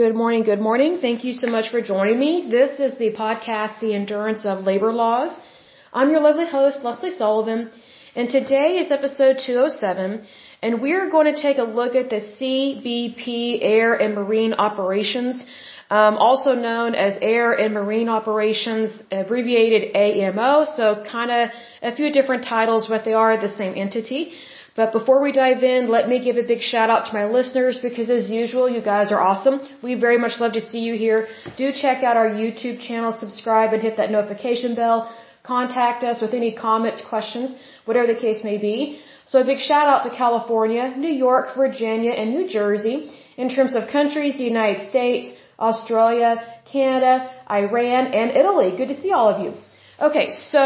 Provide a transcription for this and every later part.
Good morning, good morning. Thank you so much for joining me. This is the podcast, The Endurance of Labor Laws. I'm your lovely host, Lesley Sullivan, and today is episode 207, and we're going to take a look at the CBP Air and Marine Operations, um, also known as Air and Marine Operations, abbreviated AMO, so kind of a few different titles, but they are the same entity. But before we dive in, let me give a big shout out to my listeners because as usual, you guys are awesome. We very much love to see you here. Do check out our YouTube channel, subscribe and hit that notification bell. Contact us with any comments, questions, whatever the case may be. So a big shout out to California, New York, Virginia, and New Jersey. In terms of countries, the United States, Australia, Canada, Iran, and Italy. Good to see all of you. Okay, so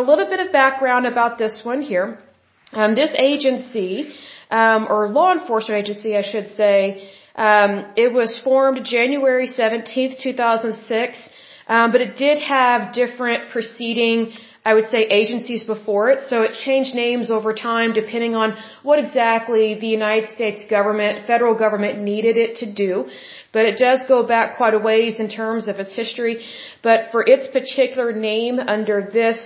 a little bit of background about this one here. Um, this agency, um, or law enforcement agency, I should say, um, it was formed January 17th, 2006, um, but it did have different preceding, I would say, agencies before it. So it changed names over time depending on what exactly the United States government, federal government needed it to do. But it does go back quite a ways in terms of its history. But for its particular name under this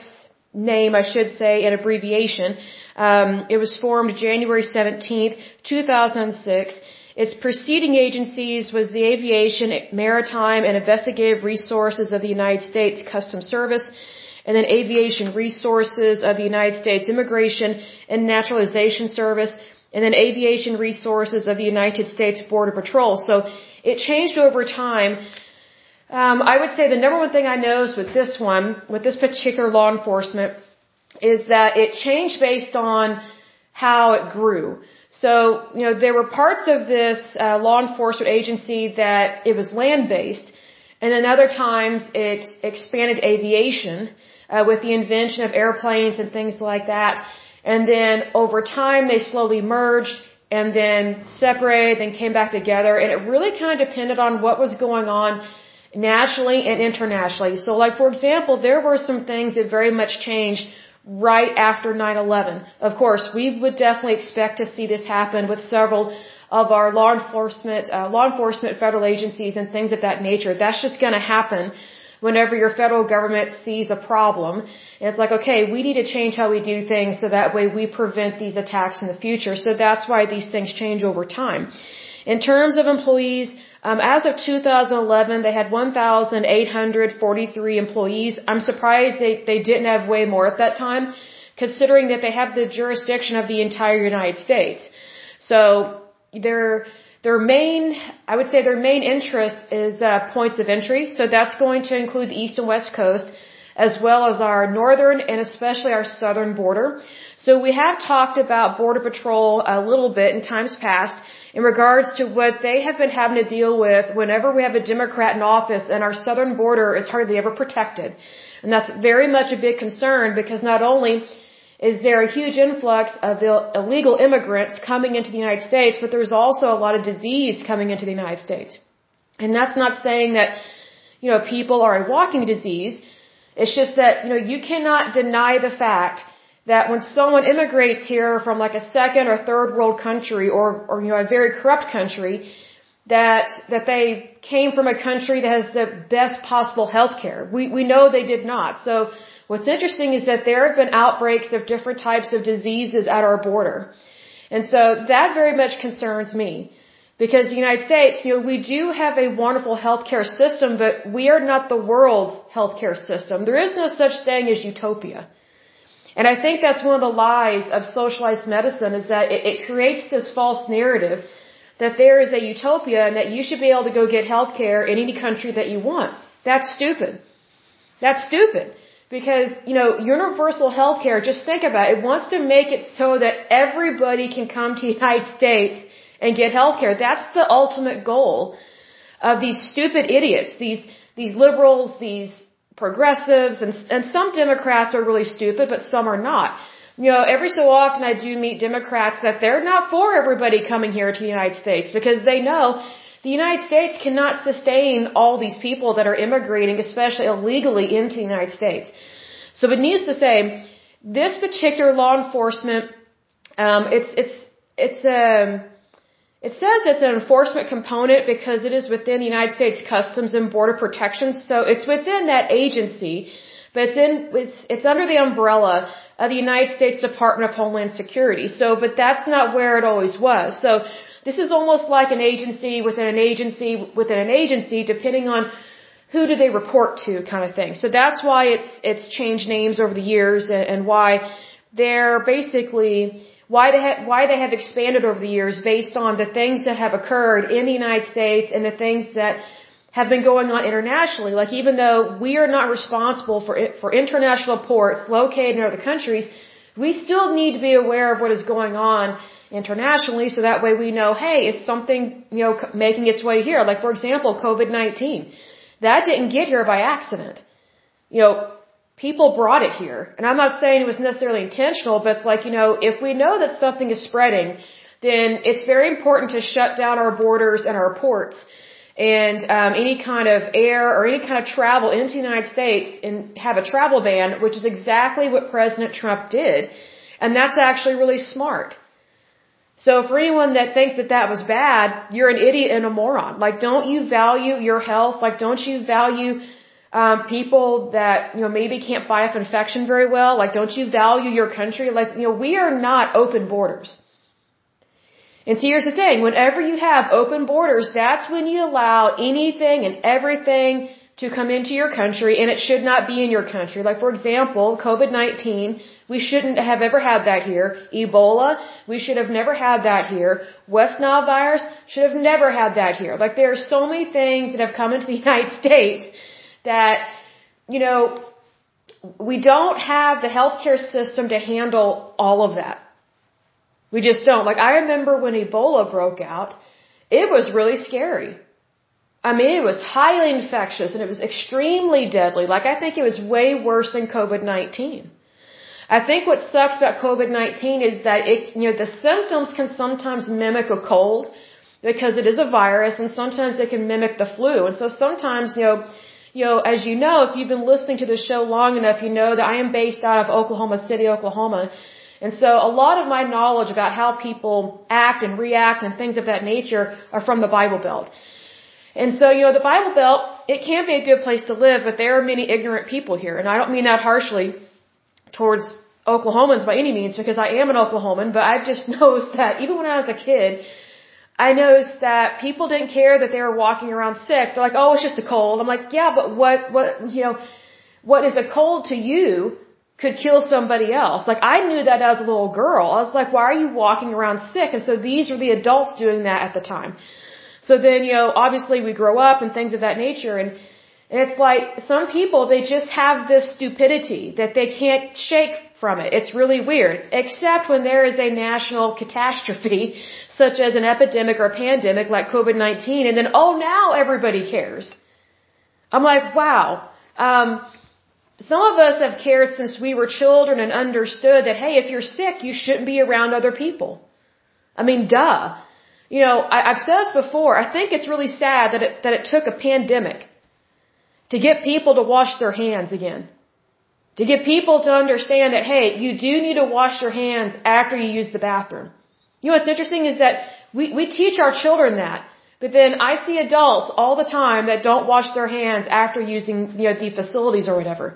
name, I should say, an abbreviation, um, it was formed January 17th, 2006. Its preceding agencies was the Aviation, Maritime, and Investigative Resources of the United States Customs Service, and then Aviation Resources of the United States Immigration and Naturalization Service, and then Aviation Resources of the United States Border Patrol. So it changed over time. Um, I would say the number one thing I noticed with this one, with this particular law enforcement, is that it changed based on how it grew. So, you know, there were parts of this uh, law enforcement agency that it was land based, and then other times it expanded aviation uh, with the invention of airplanes and things like that. And then over time they slowly merged and then separated, then came back together, and it really kind of depended on what was going on nationally and internationally. So, like for example, there were some things that very much changed right after 9/11. Of course, we would definitely expect to see this happen with several of our law enforcement, uh, law enforcement federal agencies and things of that nature. That's just going to happen whenever your federal government sees a problem. And it's like, okay, we need to change how we do things so that way we prevent these attacks in the future. So that's why these things change over time. In terms of employees, um, as of 2011, they had 1,843 employees. I'm surprised they, they didn't have way more at that time, considering that they have the jurisdiction of the entire United States. So their their main, I would say, their main interest is uh, points of entry. So that's going to include the east and west coast, as well as our northern and especially our southern border. So we have talked about Border Patrol a little bit in times past in regards to what they have been having to deal with whenever we have a Democrat in office and our southern border is hardly ever protected. And that's very much a big concern because not only is there a huge influx of illegal immigrants coming into the United States, but there's also a lot of disease coming into the United States. And that's not saying that, you know, people are a walking disease. It's just that, you know, you cannot deny the fact that when someone immigrates here from like a second or third world country or, or you know, a very corrupt country, that, that they came from a country that has the best possible health care. We, we know they did not. So what's interesting is that there have been outbreaks of different types of diseases at our border. And so that very much concerns me. Because the United States, you know, we do have a wonderful healthcare system, but we are not the world's healthcare system. There is no such thing as utopia. And I think that's one of the lies of socialized medicine is that it, it creates this false narrative that there is a utopia and that you should be able to go get health care in any country that you want. That's stupid. That's stupid. Because, you know, universal health care, just think about it, it wants to make it so that everybody can come to the United States and get health care. That's the ultimate goal of these stupid idiots, these, these liberals, these progressives and, and some Democrats are really stupid, but some are not. You know, every so often I do meet Democrats that they're not for everybody coming here to the United States because they know the United States cannot sustain all these people that are immigrating, especially illegally into the United States. So it needs to say, this particular law enforcement, um, it's, it's, it's, um, it says it's an enforcement component because it is within the United States Customs and Border Protection, so it's within that agency, but it's in it's it's under the umbrella of the United States Department of Homeland Security. So, but that's not where it always was. So, this is almost like an agency within an agency within an agency, depending on who do they report to, kind of thing. So that's why it's it's changed names over the years, and, and why they're basically why they have why they have expanded over the years based on the things that have occurred in the United States and the things that have been going on internationally. Like even though we are not responsible for for international ports located in other countries, we still need to be aware of what is going on internationally so that way we know, hey, is something, you know, making its way here? Like for example, COVID-19. That didn't get here by accident. You know, people brought it here. And I'm not saying it was necessarily intentional, but it's like, you know, if we know that something is spreading, then it's very important to shut down our borders and our ports and um, any kind of air or any kind of travel into the United States and have a travel ban, which is exactly what President Trump did. And that's actually really smart. So for anyone that thinks that that was bad, you're an idiot and a moron. Like, don't you value your health? Like, don't you value um, people that you know maybe can't fight off infection very well? Like, don't you value your country? Like, you know, we are not open borders. And see, here's the thing: whenever you have open borders, that's when you allow anything and everything to come into your country, and it should not be in your country. Like, for example, COVID-19. We shouldn't have ever had that here. Ebola, we should have never had that here. West Nile virus, should have never had that here. Like there are so many things that have come into the United States that, you know, we don't have the healthcare system to handle all of that. We just don't. Like I remember when Ebola broke out, it was really scary. I mean, it was highly infectious and it was extremely deadly. Like I think it was way worse than COVID-19. I think what sucks about COVID-19 is that it, you know, the symptoms can sometimes mimic a cold because it is a virus and sometimes it can mimic the flu. And so sometimes, you know, you know, as you know, if you've been listening to the show long enough, you know that I am based out of Oklahoma City, Oklahoma. And so a lot of my knowledge about how people act and react and things of that nature are from the Bible Belt. And so, you know, the Bible Belt, it can be a good place to live, but there are many ignorant people here. And I don't mean that harshly towards Oklahomans by any means because I am an Oklahoman, but I've just noticed that even when I was a kid, I noticed that people didn't care that they were walking around sick. They're like, oh, it's just a cold. I'm like, yeah, but what, what, you know, what is a cold to you could kill somebody else. Like I knew that as a little girl. I was like, why are you walking around sick? And so these were the adults doing that at the time. So then, you know, obviously we grow up and things of that nature and, it's like some people, they just have this stupidity that they can't shake from it. It's really weird. Except when there is a national catastrophe, such as an epidemic or a pandemic like COVID-19, and then, oh, now everybody cares. I'm like, wow. Um, some of us have cared since we were children and understood that, hey, if you're sick, you shouldn't be around other people. I mean, duh. You know, I, I've said this before. I think it's really sad that it, that it took a pandemic to get people to wash their hands again. To get people to understand that, hey, you do need to wash your hands after you use the bathroom. You know what's interesting is that we, we teach our children that. But then I see adults all the time that don't wash their hands after using, you know, the facilities or whatever.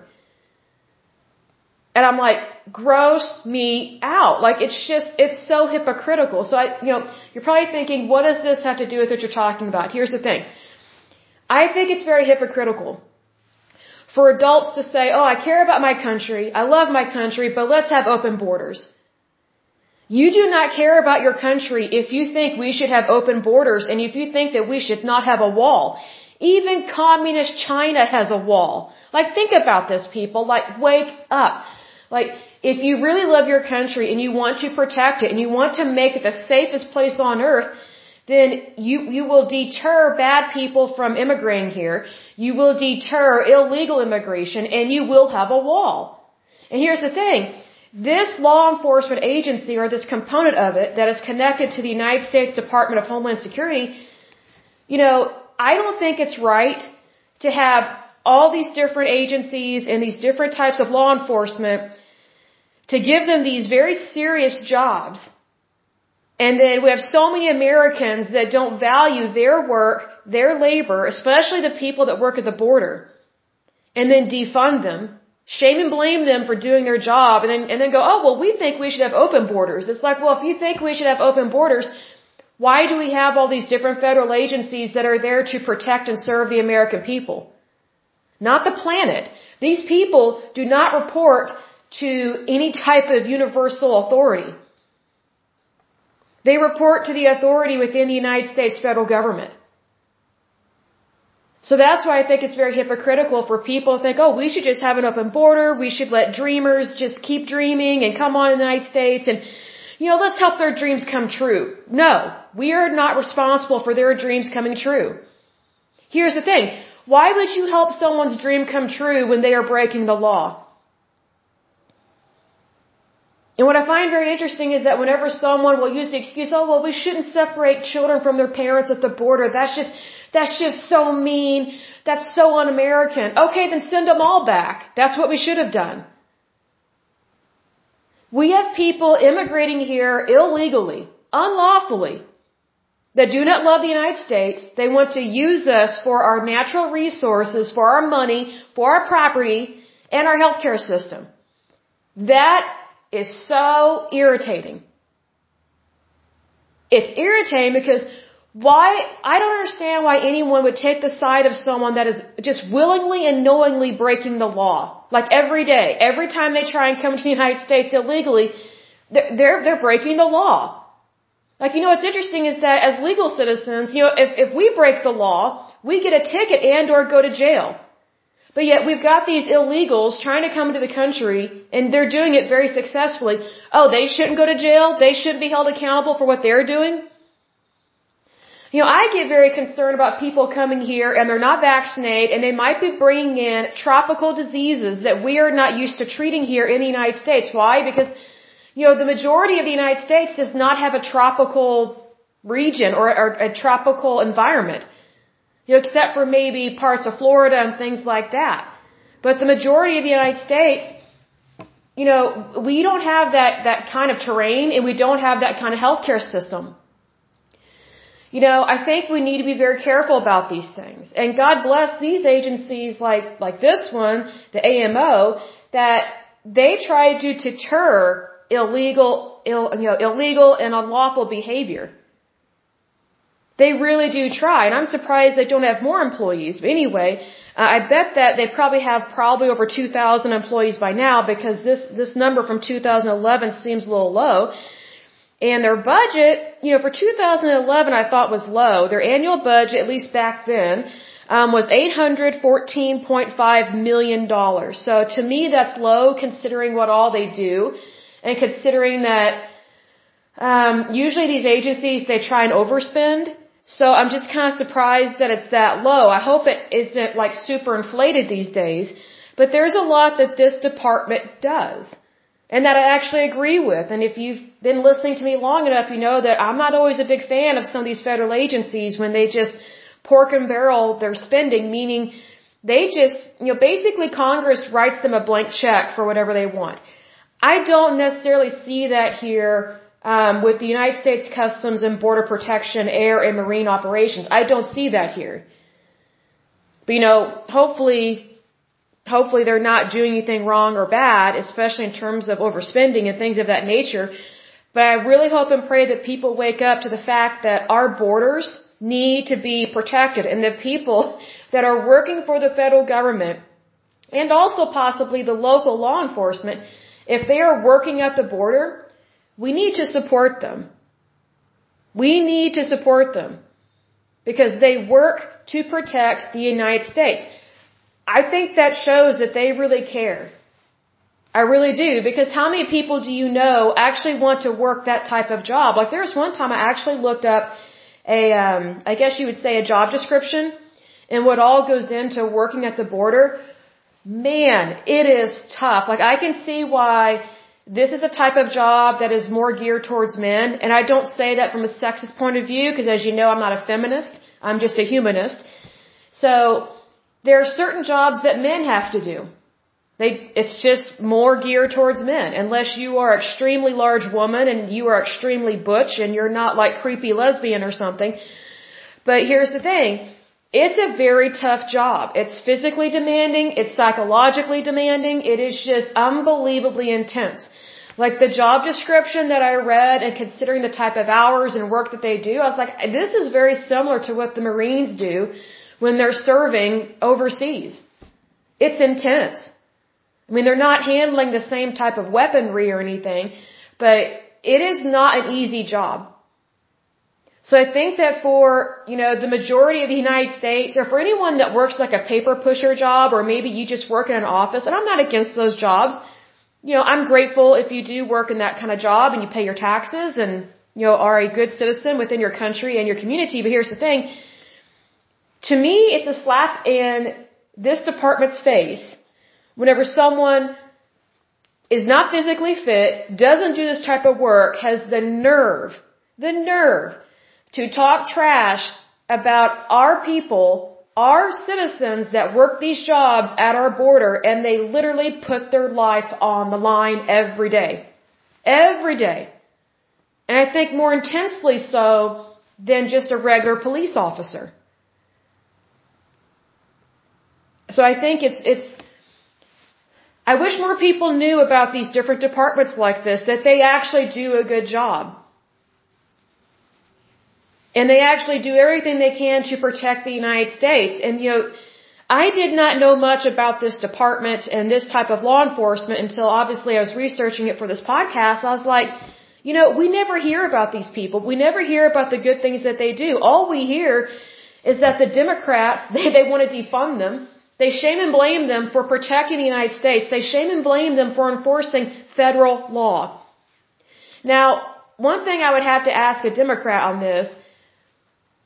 And I'm like, gross me out. Like it's just, it's so hypocritical. So I, you know, you're probably thinking, what does this have to do with what you're talking about? Here's the thing. I think it's very hypocritical for adults to say, oh, I care about my country, I love my country, but let's have open borders. You do not care about your country if you think we should have open borders and if you think that we should not have a wall. Even communist China has a wall. Like, think about this, people. Like, wake up. Like, if you really love your country and you want to protect it and you want to make it the safest place on earth, then you, you will deter bad people from immigrating here. You will deter illegal immigration and you will have a wall. And here's the thing. This law enforcement agency or this component of it that is connected to the United States Department of Homeland Security, you know, I don't think it's right to have all these different agencies and these different types of law enforcement to give them these very serious jobs And then we have so many Americans that don't value their work, their labor, especially the people that work at the border, and then defund them, shame and blame them for doing their job, and then, and then go, oh, well, we think we should have open borders. It's like, well, if you think we should have open borders, why do we have all these different federal agencies that are there to protect and serve the American people? Not the planet. These people do not report to any type of universal authority. They report to the authority within the United States federal government. So that's why I think it's very hypocritical for people to think, oh, we should just have an open border, we should let dreamers just keep dreaming and come on the United States and, you know, let's help their dreams come true. No, we are not responsible for their dreams coming true. Here's the thing. Why would you help someone's dream come true when they are breaking the law? And what I find very interesting is that whenever someone will use the excuse, oh, well, we shouldn't separate children from their parents at the border. That's just, that's just so mean. That's so un-American. Okay, then send them all back. That's what we should have done. We have people immigrating here illegally, unlawfully, that do not love the United States. They want to use us for our natural resources, for our money, for our property, and our healthcare system. That is so irritating. It's irritating because why, I don't understand why anyone would take the side of someone that is just willingly and knowingly breaking the law. Like every day, every time they try and come to the United States illegally, they're, they're, they're breaking the law. Like, you know, what's interesting is that as legal citizens, you know, if, if we break the law, we get a ticket and or go to jail. But yet we've got these illegals trying to come into the country and they're doing it very successfully. Oh, they shouldn't go to jail? They shouldn't be held accountable for what they're doing? You know, I get very concerned about people coming here and they're not vaccinated and they might be bringing in tropical diseases that we are not used to treating here in the United States. Why? Because, you know, the majority of the United States does not have a tropical region or, or a tropical environment. You know, except for maybe parts of Florida and things like that. But the majority of the United States, you know, we don't have that, that kind of terrain and we don't have that kind of healthcare system. You know, I think we need to be very careful about these things. And God bless these agencies like, like this one, the AMO, that they try to deter illegal, Ill, you know, illegal and unlawful behavior. They really do try, and I'm surprised they don't have more employees. But anyway, uh, I bet that they probably have probably over 2,000 employees by now because this this number from 2011 seems a little low. And their budget, you know, for 2011, I thought was low. Their annual budget, at least back then, um, was 814.5 million dollars. So to me, that's low considering what all they do, and considering that um, usually these agencies they try and overspend. So I'm just kind of surprised that it's that low. I hope it isn't like super inflated these days. But there's a lot that this department does. And that I actually agree with. And if you've been listening to me long enough, you know that I'm not always a big fan of some of these federal agencies when they just pork and barrel their spending, meaning they just, you know, basically Congress writes them a blank check for whatever they want. I don't necessarily see that here um, with the United States Customs and Border Protection, air and marine operations. I don't see that here. But you know, hopefully, hopefully they're not doing anything wrong or bad, especially in terms of overspending and things of that nature. But I really hope and pray that people wake up to the fact that our borders need to be protected and the people that are working for the federal government and also possibly the local law enforcement, if they are working at the border, we need to support them. We need to support them because they work to protect the United States. I think that shows that they really care. I really do because how many people do you know actually want to work that type of job? Like there was one time I actually looked up a, um, I guess you would say a job description and what all goes into working at the border. Man, it is tough. Like I can see why this is a type of job that is more geared towards men, and I don't say that from a sexist point of view, because as you know, I'm not a feminist. I'm just a humanist. So, there are certain jobs that men have to do. They, it's just more geared towards men. Unless you are extremely large woman and you are extremely butch and you're not like creepy lesbian or something. But here's the thing. It's a very tough job. It's physically demanding. It's psychologically demanding. It is just unbelievably intense. Like the job description that I read and considering the type of hours and work that they do, I was like, this is very similar to what the Marines do when they're serving overseas. It's intense. I mean, they're not handling the same type of weaponry or anything, but it is not an easy job. So I think that for, you know, the majority of the United States, or for anyone that works like a paper pusher job, or maybe you just work in an office, and I'm not against those jobs, you know, I'm grateful if you do work in that kind of job and you pay your taxes and, you know, are a good citizen within your country and your community. But here's the thing. To me, it's a slap in this department's face whenever someone is not physically fit, doesn't do this type of work, has the nerve, the nerve to talk trash about our people our citizens that work these jobs at our border and they literally put their life on the line every day. Every day. And I think more intensely so than just a regular police officer. So I think it's, it's, I wish more people knew about these different departments like this, that they actually do a good job. And they actually do everything they can to protect the United States. And, you know, I did not know much about this department and this type of law enforcement until obviously I was researching it for this podcast. I was like, you know, we never hear about these people. We never hear about the good things that they do. All we hear is that the Democrats, they, they want to defund them. They shame and blame them for protecting the United States. They shame and blame them for enforcing federal law. Now, one thing I would have to ask a Democrat on this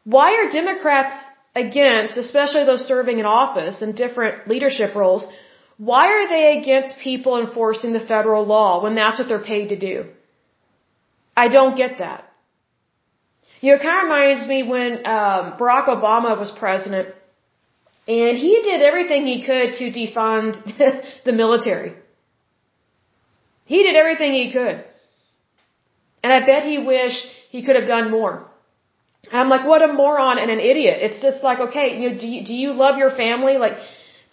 why are Democrats against, especially those serving in office and different leadership roles, why are they against people enforcing the federal law when that's what they're paid to do? I don't get that. You know, it kind of reminds me when um, Barack Obama was president, and he did everything he could to defund the military. He did everything he could. And I bet he wished he could have done more. And I'm like, what a moron and an idiot. It's just like, okay, you know, do you, do you love your family? Like,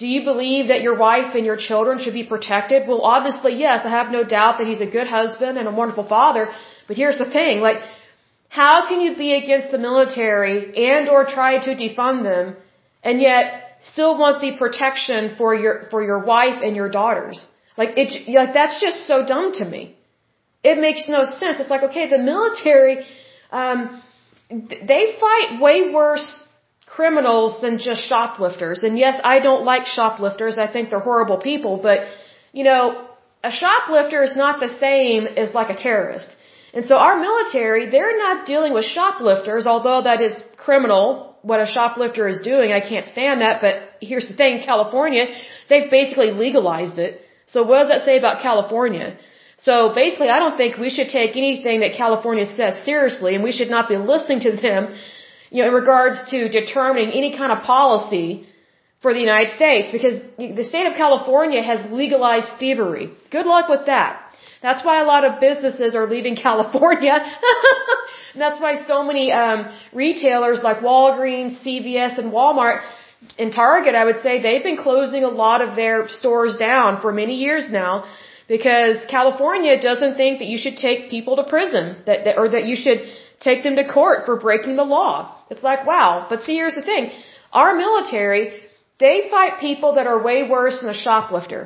do you believe that your wife and your children should be protected? Well, obviously, yes. I have no doubt that he's a good husband and a wonderful father. But here's the thing, like, how can you be against the military and or try to defund them and yet still want the protection for your, for your wife and your daughters? Like, it, like, that's just so dumb to me. It makes no sense. It's like, okay, the military, um, they fight way worse criminals than just shoplifters. And yes, I don't like shoplifters. I think they're horrible people. But, you know, a shoplifter is not the same as like a terrorist. And so our military, they're not dealing with shoplifters, although that is criminal, what a shoplifter is doing. I can't stand that. But here's the thing, California, they've basically legalized it. So what does that say about California? So basically, I don't think we should take anything that California says seriously, and we should not be listening to them, you know, in regards to determining any kind of policy for the United States, because the state of California has legalized thievery. Good luck with that. That's why a lot of businesses are leaving California. and that's why so many um, retailers like Walgreens, CVS, and Walmart and Target, I would say, they've been closing a lot of their stores down for many years now because California doesn't think that you should take people to prison, that, that or that you should take them to court for breaking the law. It's like, wow. But see, here's the thing. Our military, they fight people that are way worse than a shoplifter.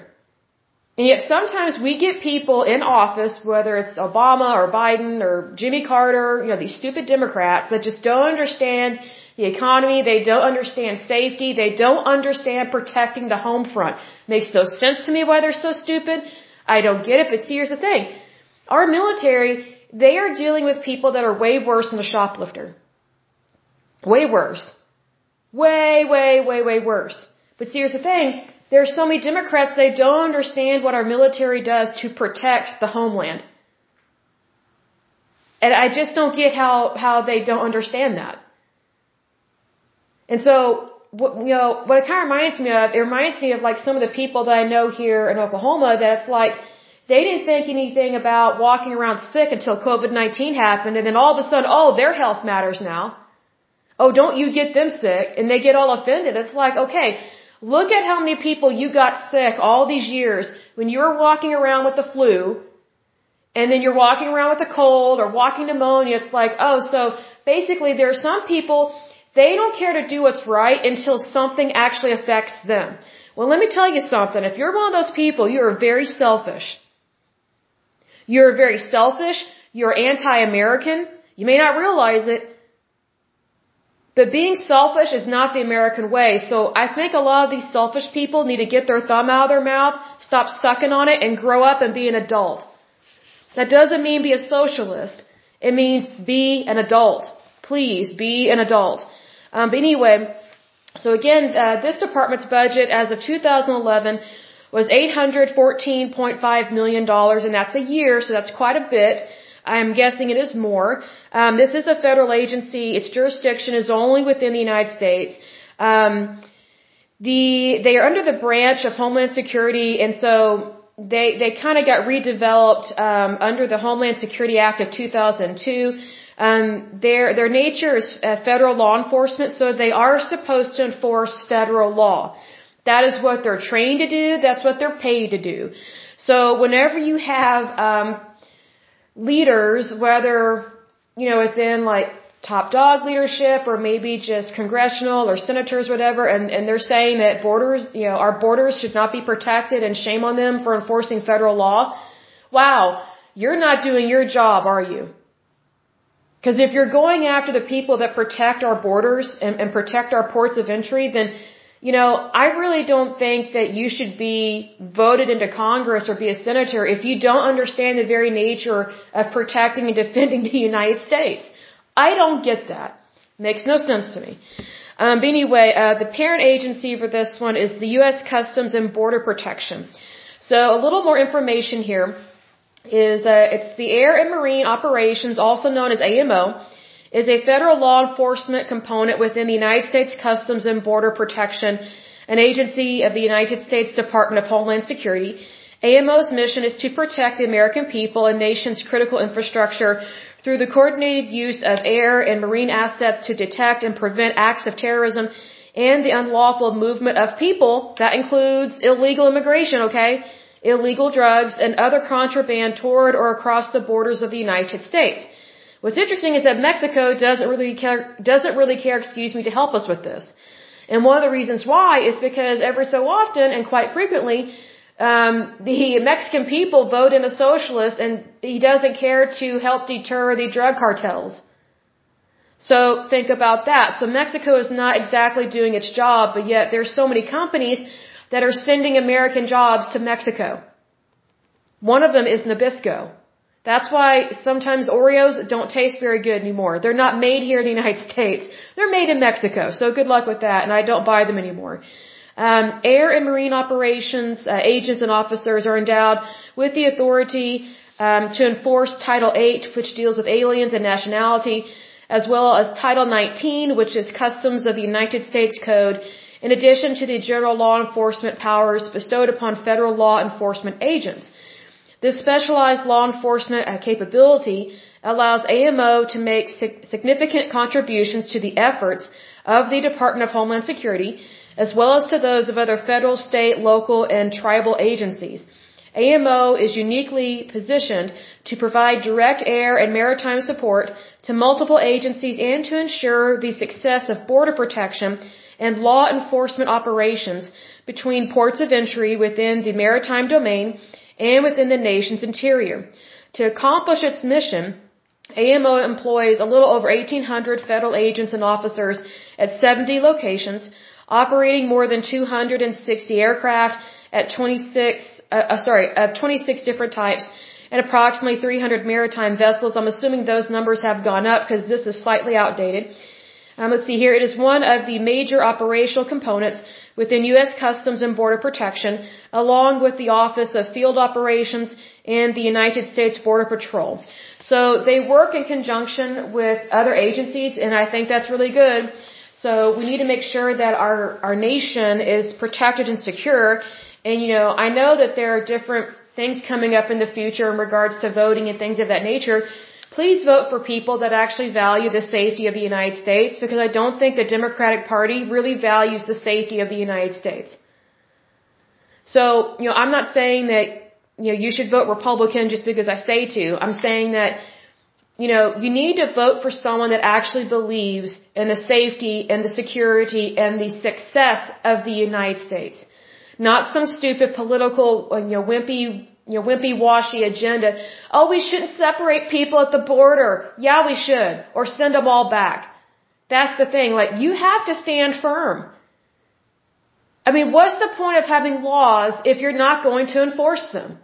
And yet sometimes we get people in office, whether it's Obama or Biden or Jimmy Carter, you know, these stupid Democrats that just don't understand the economy, they don't understand safety, they don't understand protecting the home front. Makes no sense to me why they're so stupid. I don't get it, but see, here's the thing. Our military, they are dealing with people that are way worse than a shoplifter. Way worse. Way, way, way, way worse. But see, here's the thing. There are so many Democrats, they don't understand what our military does to protect the homeland. And I just don't get how, how they don't understand that. And so, what, you know, what it kind of reminds me of, it reminds me of like some of the people that I know here in Oklahoma that it's like, they didn't think anything about walking around sick until COVID-19 happened and then all of a sudden, oh, their health matters now. Oh, don't you get them sick? And they get all offended. It's like, okay, look at how many people you got sick all these years when you were walking around with the flu and then you're walking around with a cold or walking pneumonia. It's like, oh, so basically there are some people, they don't care to do what's right until something actually affects them. Well, let me tell you something. If you're one of those people, you are very selfish. You're very selfish. You're anti-American. You may not realize it. But being selfish is not the American way. So I think a lot of these selfish people need to get their thumb out of their mouth, stop sucking on it, and grow up and be an adult. That doesn't mean be a socialist. It means be an adult. Please be an adult. Um, but anyway, so again, uh, this department's budget as of 2011 was $814.5 million, and that's a year, so that's quite a bit. I'm guessing it is more. Um, this is a federal agency. Its jurisdiction is only within the United States. Um, the they are under the branch of Homeland Security, and so they they kind of got redeveloped um, under the Homeland Security Act of 2002. Um, their their nature is uh, federal law enforcement, so they are supposed to enforce federal law. That is what they're trained to do. That's what they're paid to do. So whenever you have um, leaders, whether you know within like top dog leadership or maybe just congressional or senators, whatever, and and they're saying that borders, you know, our borders should not be protected and shame on them for enforcing federal law. Wow, you're not doing your job, are you? Because if you're going after the people that protect our borders and, and protect our ports of entry, then you know, I really don't think that you should be voted into Congress or be a senator if you don't understand the very nature of protecting and defending the United States. I don't get that. Makes no sense to me. Um, but anyway, uh, the parent agency for this one is the U.S. Customs and Border Protection. So a little more information here is uh, it's the Air and Marine Operations, also known as AMO is a federal law enforcement component within the United States Customs and Border Protection, an agency of the United States Department of Homeland Security. AMO's mission is to protect the American people and nation's critical infrastructure through the coordinated use of air and marine assets to detect and prevent acts of terrorism and the unlawful movement of people. That includes illegal immigration, okay? Illegal drugs and other contraband toward or across the borders of the United States. What's interesting is that Mexico doesn't really care, doesn't really care, excuse me, to help us with this. And one of the reasons why is because every so often and quite frequently, um, the Mexican people vote in a socialist and he doesn't care to help deter the drug cartels. So think about that. So Mexico is not exactly doing its job, but yet there's so many companies that are sending American jobs to Mexico. One of them is Nabisco. That's why sometimes Oreos don't taste very good anymore. They're not made here in the United States. They're made in Mexico. So good luck with that, and I don't buy them anymore. Um, air and marine operations uh, agents and officers are endowed with the authority um, to enforce Title 8, which deals with aliens and nationality, as well as Title 19, which is Customs of the United States Code, in addition to the general law enforcement powers bestowed upon federal law enforcement agents. This specialized law enforcement capability allows AMO to make significant contributions to the efforts of the Department of Homeland Security, as well as to those of other federal, state, local, and tribal agencies. AMO is uniquely positioned to provide direct air and maritime support to multiple agencies and to ensure the success of border protection and law enforcement operations between ports of entry within the maritime domain and within the nation's interior. To accomplish its mission, AMO employs a little over 1,800 federal agents and officers at 70 locations, operating more than 260 aircraft at 26, uh, uh, sorry, of 26 different types and approximately 300 maritime vessels. I'm assuming those numbers have gone up because this is slightly outdated. Um, let's see here. It is one of the major operational components within U.S. Customs and Border Protection, along with the Office of Field Operations and the United States Border Patrol. So they work in conjunction with other agencies, and I think that's really good. So we need to make sure that our, our nation is protected and secure. And, you know, I know that there are different things coming up in the future in regards to voting and things of that nature. Please vote for people that actually value the safety of the United States because I don't think the Democratic Party really values the safety of the United States. So, you know, I'm not saying that, you know, you should vote Republican just because I say to. I'm saying that you know, you need to vote for someone that actually believes in the safety and the security and the success of the United States. Not some stupid political, you know, wimpy, you know, wimpy washy agenda. Oh, we shouldn't separate people at the border. Yeah, we should. Or send them all back. That's the thing. Like, you have to stand firm. I mean, what's the point of having laws if you're not going to enforce them?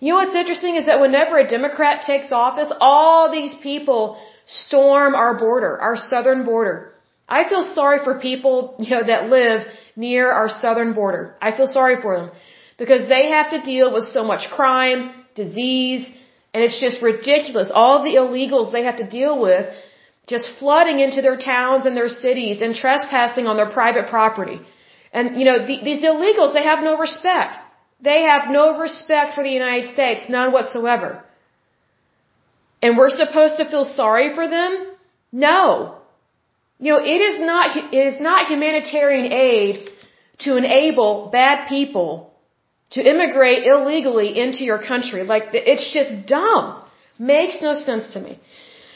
You know what's interesting is that whenever a Democrat takes office, all these people storm our border, our southern border. I feel sorry for people, you know, that live near our southern border. I feel sorry for them because they have to deal with so much crime, disease, and it's just ridiculous. All the illegals they have to deal with just flooding into their towns and their cities and trespassing on their private property. And, you know, the, these illegals, they have no respect. They have no respect for the United States, none whatsoever. And we're supposed to feel sorry for them? No. You know, it is not, it is not humanitarian aid to enable bad people to immigrate illegally into your country. Like, it's just dumb. Makes no sense to me.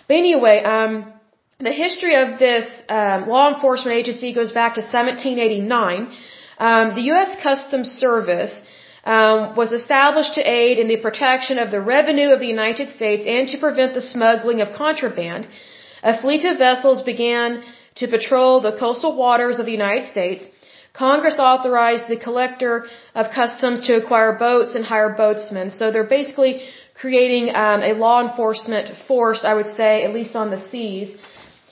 But anyway, um, the history of this um, law enforcement agency goes back to 1789. Um, the U.S. Customs Service um, was established to aid in the protection of the revenue of the United States and to prevent the smuggling of contraband. A fleet of vessels began to patrol the coastal waters of the United States. Congress authorized the collector of customs to acquire boats and hire boatsmen. So they're basically creating um, a law enforcement force, I would say, at least on the seas.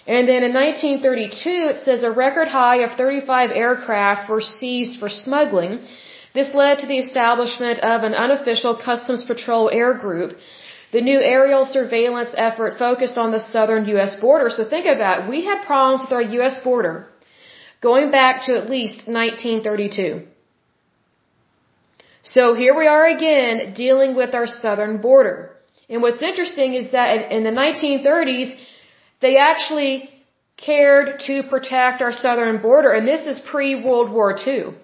And then in 1932, it says a record high of 35 aircraft were seized for smuggling. This led to the establishment of an unofficial Customs Patrol Air Group. The new aerial surveillance effort focused on the southern U.S. border. So think about it. We had problems with our U.S. border going back to at least 1932. So here we are again dealing with our southern border. And what's interesting is that in the 1930s, they actually cared to protect our southern border, and this is pre-World War II.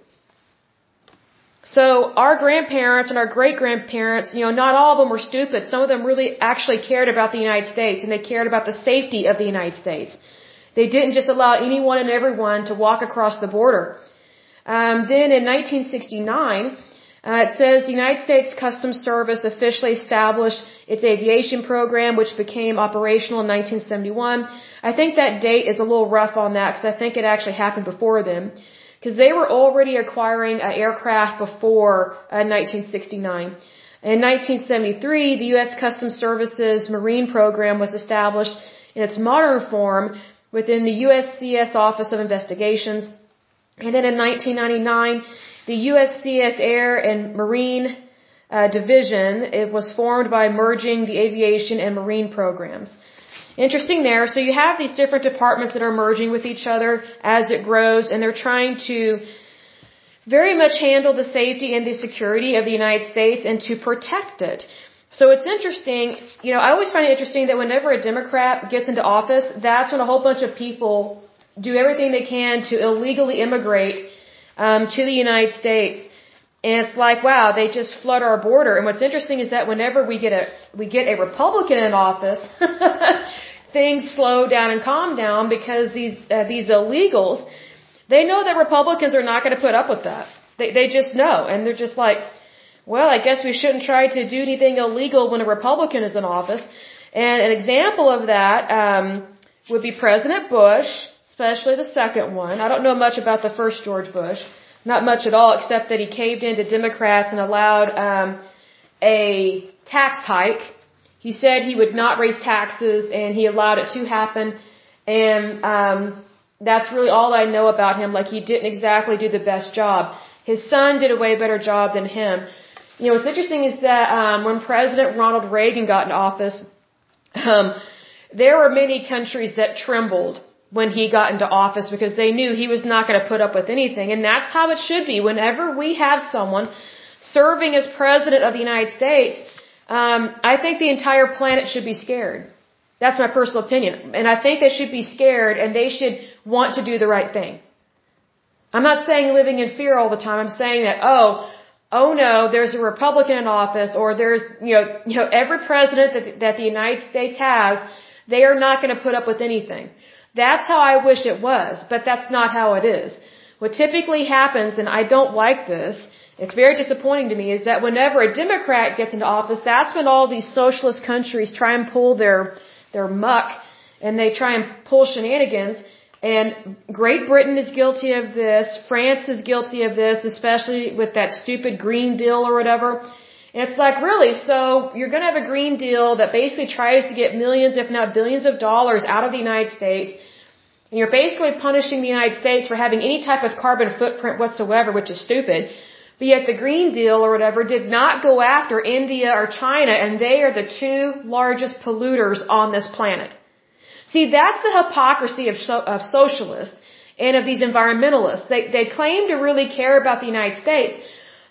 So our grandparents and our great grandparents, you know, not all of them were stupid. Some of them really actually cared about the United States and they cared about the safety of the United States. They didn't just allow anyone and everyone to walk across the border. Um, then in 1969, uh, it says the United States Customs Service officially established its aviation program, which became operational in 1971. I think that date is a little rough on that because I think it actually happened before then because they were already acquiring uh, aircraft before uh, 1969. In 1973, the U.S. Customs Service's Marine Program was established in its modern form within the USCS Office of Investigations. And then in 1999, the USCS Air and Marine uh, Division it was formed by merging the aviation and marine programs. Interesting there. So you have these different departments that are merging with each other as it grows, and they're trying to very much handle the safety and the security of the United States and to protect it. So it's interesting, you know, I always find it interesting that whenever a Democrat gets into office, that's when a whole bunch of people do everything they can to illegally immigrate um, to the United States. And it's like, wow, they just flood our border. And what's interesting is that whenever we get a we get a Republican in office, things slow down and calm down because these uh, these illegals, they know that Republicans are not going to put up with that. They they just know, and they're just like, well, I guess we shouldn't try to do anything illegal when a Republican is in office. And an example of that um, would be President Bush, especially the second one. I don't know much about the first George Bush, not much at all, except that he caved into Democrats and allowed um, a tax hike he said he would not raise taxes and he allowed it to happen. And um, that's really all I know about him. Like he didn't exactly do the best job. His son did a way better job than him. You know, what's interesting is that um, when President Ronald Reagan got in office, um, there were many countries that trembled when he got into office because they knew he was not going to put up with anything. And that's how it should be. Whenever we have someone serving as president of the United States, um, I think the entire planet should be scared. That's my personal opinion. And I think they should be scared and they should want to do the right thing. I'm not saying living in fear all the time. I'm saying that, oh, oh no, there's a Republican in office or there's, you know, you know, every president that, that the United States has, they are not going to put up with anything. That's how I wish it was, but that's not how it is. What typically happens, and I don't like this, it's very disappointing to me, is that whenever a Democrat gets into office, that's when all these socialist countries try and pull their, their muck and they try and pull shenanigans. And Great Britain is guilty of this. France is guilty of this, especially with that stupid Green Deal or whatever. And it's like, really? So you're going to have a Green Deal that basically tries to get millions, if not billions of dollars out of the United States. And you're basically punishing the United States for having any type of carbon footprint whatsoever, which is stupid. But yet the Green Deal or whatever did not go after India or China, and they are the two largest polluters on this planet. See, that's the hypocrisy of, so, of socialists and of these environmentalists. They, they claim to really care about the United States,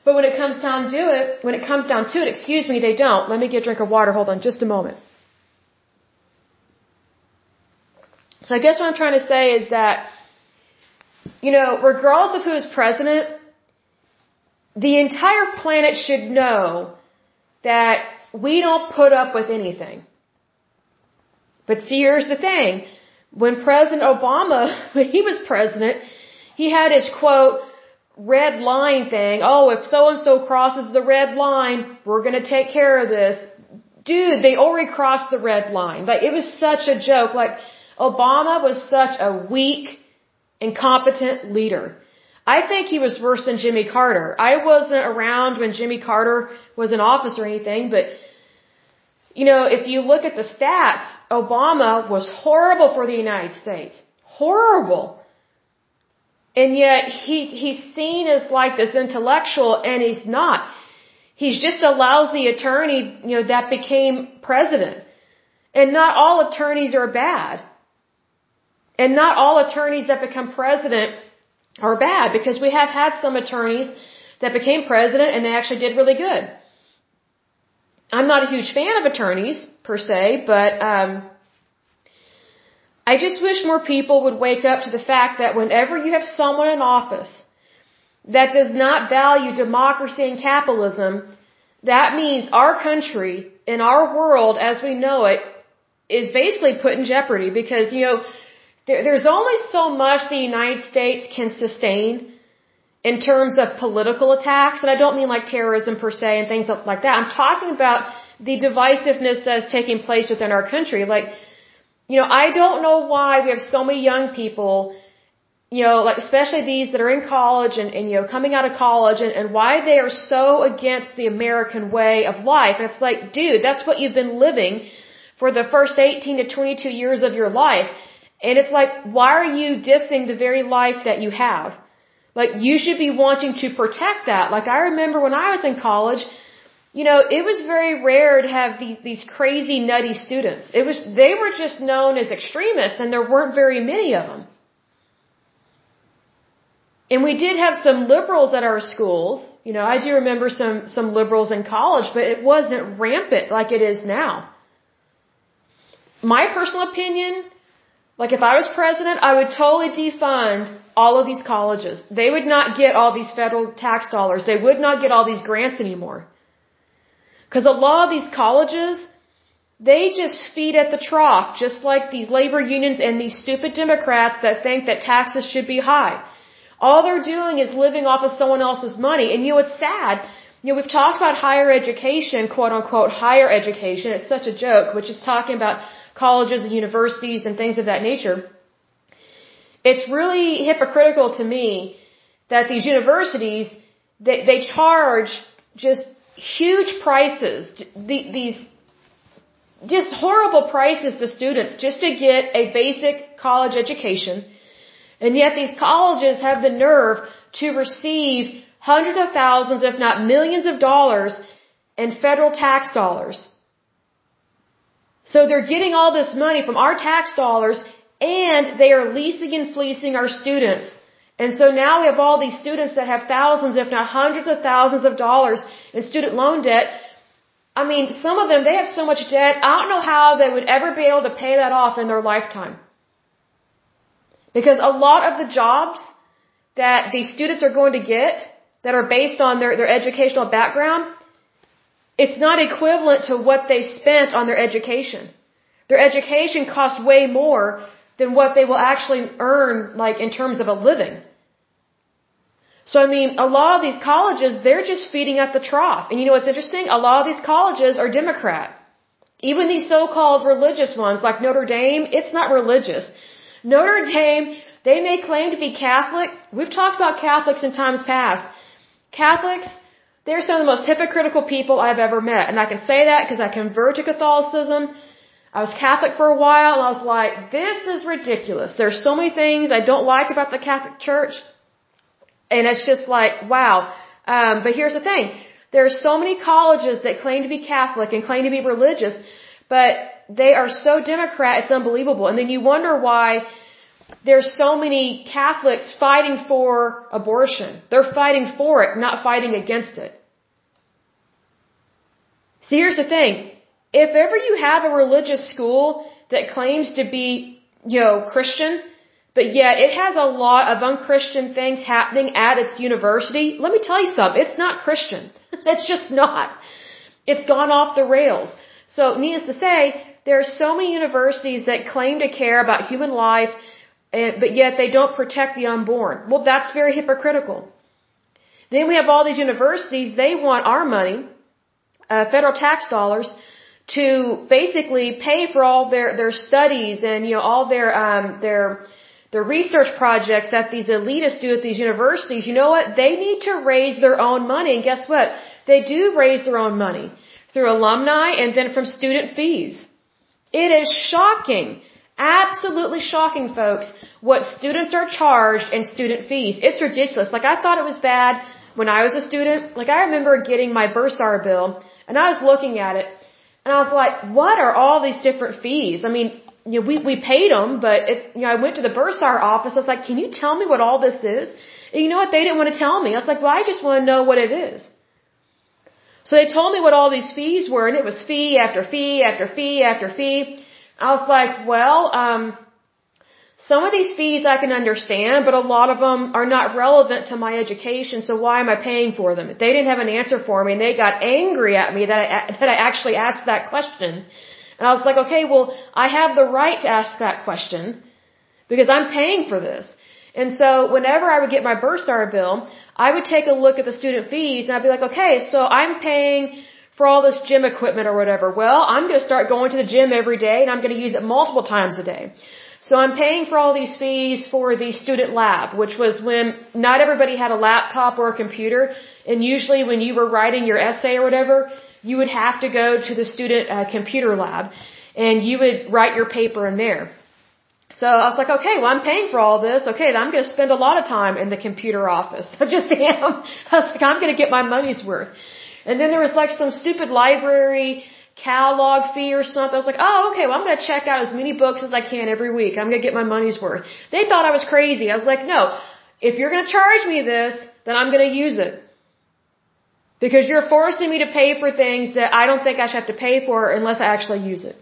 but when it comes down to it, when it comes down to it, excuse me, they don't. Let me get a drink of water. Hold on just a moment. So I guess what I'm trying to say is that, you know, regardless of who is president, the entire planet should know that we don't put up with anything. But see, here's the thing. When President Obama, when he was president, he had his quote, red line thing. Oh, if so and so crosses the red line, we're going to take care of this. Dude, they already crossed the red line. Like, it was such a joke. Like, Obama was such a weak, incompetent leader. I think he was worse than Jimmy Carter. I wasn't around when Jimmy Carter was in office or anything, but you know, if you look at the stats, Obama was horrible for the United States. Horrible. And yet he, he's seen as like this intellectual and he's not. He's just a lousy attorney, you know, that became president. And not all attorneys are bad. And not all attorneys that become president are bad because we have had some attorneys that became president and they actually did really good. I'm not a huge fan of attorneys per se, but um, I just wish more people would wake up to the fact that whenever you have someone in office that does not value democracy and capitalism, that means our country and our world as we know it is basically put in jeopardy because, you know, there, there's only so much the United States can sustain in terms of political attacks, and I don't mean like terrorism per se and things like that. I'm talking about the divisiveness that is taking place within our country. Like, you know, I don't know why we have so many young people, you know, like especially these that are in college and, and you know, coming out of college and, and why they are so against the American way of life. And it's like, dude, that's what you've been living for the first 18 to 22 years of your life. And it's like, why are you dissing the very life that you have? Like, you should be wanting to protect that. Like, I remember when I was in college, you know, it was very rare to have these, these crazy nutty students. It was, they were just known as extremists and there weren't very many of them. And we did have some liberals at our schools. You know, I do remember some, some liberals in college, but it wasn't rampant like it is now. My personal opinion, like if I was president, I would totally defund all of these colleges. They would not get all these federal tax dollars. They would not get all these grants anymore. Because a lot of these colleges, they just feed at the trough, just like these labor unions and these stupid Democrats that think that taxes should be high. All they're doing is living off of someone else's money. And you know, it's sad. You know, we've talked about higher education, quote unquote, higher education. It's such a joke, which is talking about colleges and universities and things of that nature. It's really hypocritical to me that these universities, they, they charge just huge prices, these just horrible prices to students just to get a basic college education. And yet these colleges have the nerve to receive hundreds of thousands, if not millions of dollars in federal tax dollars. So they're getting all this money from our tax dollars and they are leasing and fleecing our students. And so now we have all these students that have thousands, if not hundreds of thousands of dollars in student loan debt. I mean, some of them, they have so much debt, I don't know how they would ever be able to pay that off in their lifetime. Because a lot of the jobs that these students are going to get that are based on their, their educational background, it's not equivalent to what they spent on their education. Their education cost way more than what they will actually earn, like in terms of a living. So I mean, a lot of these colleges, they're just feeding at the trough. And you know what's interesting? A lot of these colleges are Democrat. Even these so-called religious ones, like Notre Dame, it's not religious. Notre Dame, they may claim to be Catholic. We've talked about Catholics in times past. Catholics, they're some of the most hypocritical people I've ever met. And I can say that because I converted to Catholicism. I was Catholic for a while and I was like, this is ridiculous. There's so many things I don't like about the Catholic Church. And it's just like, wow. Um, but here's the thing. There are so many colleges that claim to be Catholic and claim to be religious, but they are so Democrat, it's unbelievable. And then you wonder why there's so many Catholics fighting for abortion. They're fighting for it, not fighting against it. See, here's the thing. If ever you have a religious school that claims to be, you know, Christian, but yet it has a lot of unchristian things happening at its university, let me tell you something. It's not Christian. it's just not. It's gone off the rails. So, needless to say, there are so many universities that claim to care about human life but yet they don't protect the unborn. Well, that's very hypocritical. Then we have all these universities, they want our money, uh, federal tax dollars, to basically pay for all their, their studies and, you know, all their, um, their, their research projects that these elitists do at these universities. You know what? They need to raise their own money. And guess what? They do raise their own money through alumni and then from student fees. It is shocking Absolutely shocking, folks, what students are charged in student fees. It's ridiculous. Like, I thought it was bad when I was a student. Like, I remember getting my bursar bill, and I was looking at it, and I was like, what are all these different fees? I mean, you know, we, we paid them, but it, you know, I went to the bursar office. I was like, can you tell me what all this is? And you know what? They didn't want to tell me. I was like, well, I just want to know what it is. So they told me what all these fees were, and it was fee after fee after fee after fee. I was like, well, um, some of these fees I can understand, but a lot of them are not relevant to my education, so why am I paying for them? They didn't have an answer for me, and they got angry at me that I, that I actually asked that question. And I was like, okay, well, I have the right to ask that question because I'm paying for this. And so whenever I would get my bursar bill, I would take a look at the student fees and I'd be like, okay, so I'm paying for all this gym equipment or whatever. Well, I'm going to start going to the gym every day and I'm going to use it multiple times a day. So I'm paying for all these fees for the student lab, which was when not everybody had a laptop or a computer. And usually when you were writing your essay or whatever, you would have to go to the student uh, computer lab and you would write your paper in there. So I was like, okay, well, I'm paying for all this. Okay, I'm going to spend a lot of time in the computer office. I just am. I was like, I'm going to get my money's worth. And then there was like some stupid library catalog fee or something. I was like, oh, okay, well, I'm going to check out as many books as I can every week. I'm going to get my money's worth. They thought I was crazy. I was like, no, if you're going to charge me this, then I'm going to use it. Because you're forcing me to pay for things that I don't think I should have to pay for unless I actually use it.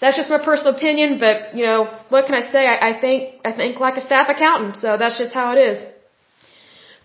That's just my personal opinion, but you know, what can I say? I, I think, I think like a staff accountant, so that's just how it is.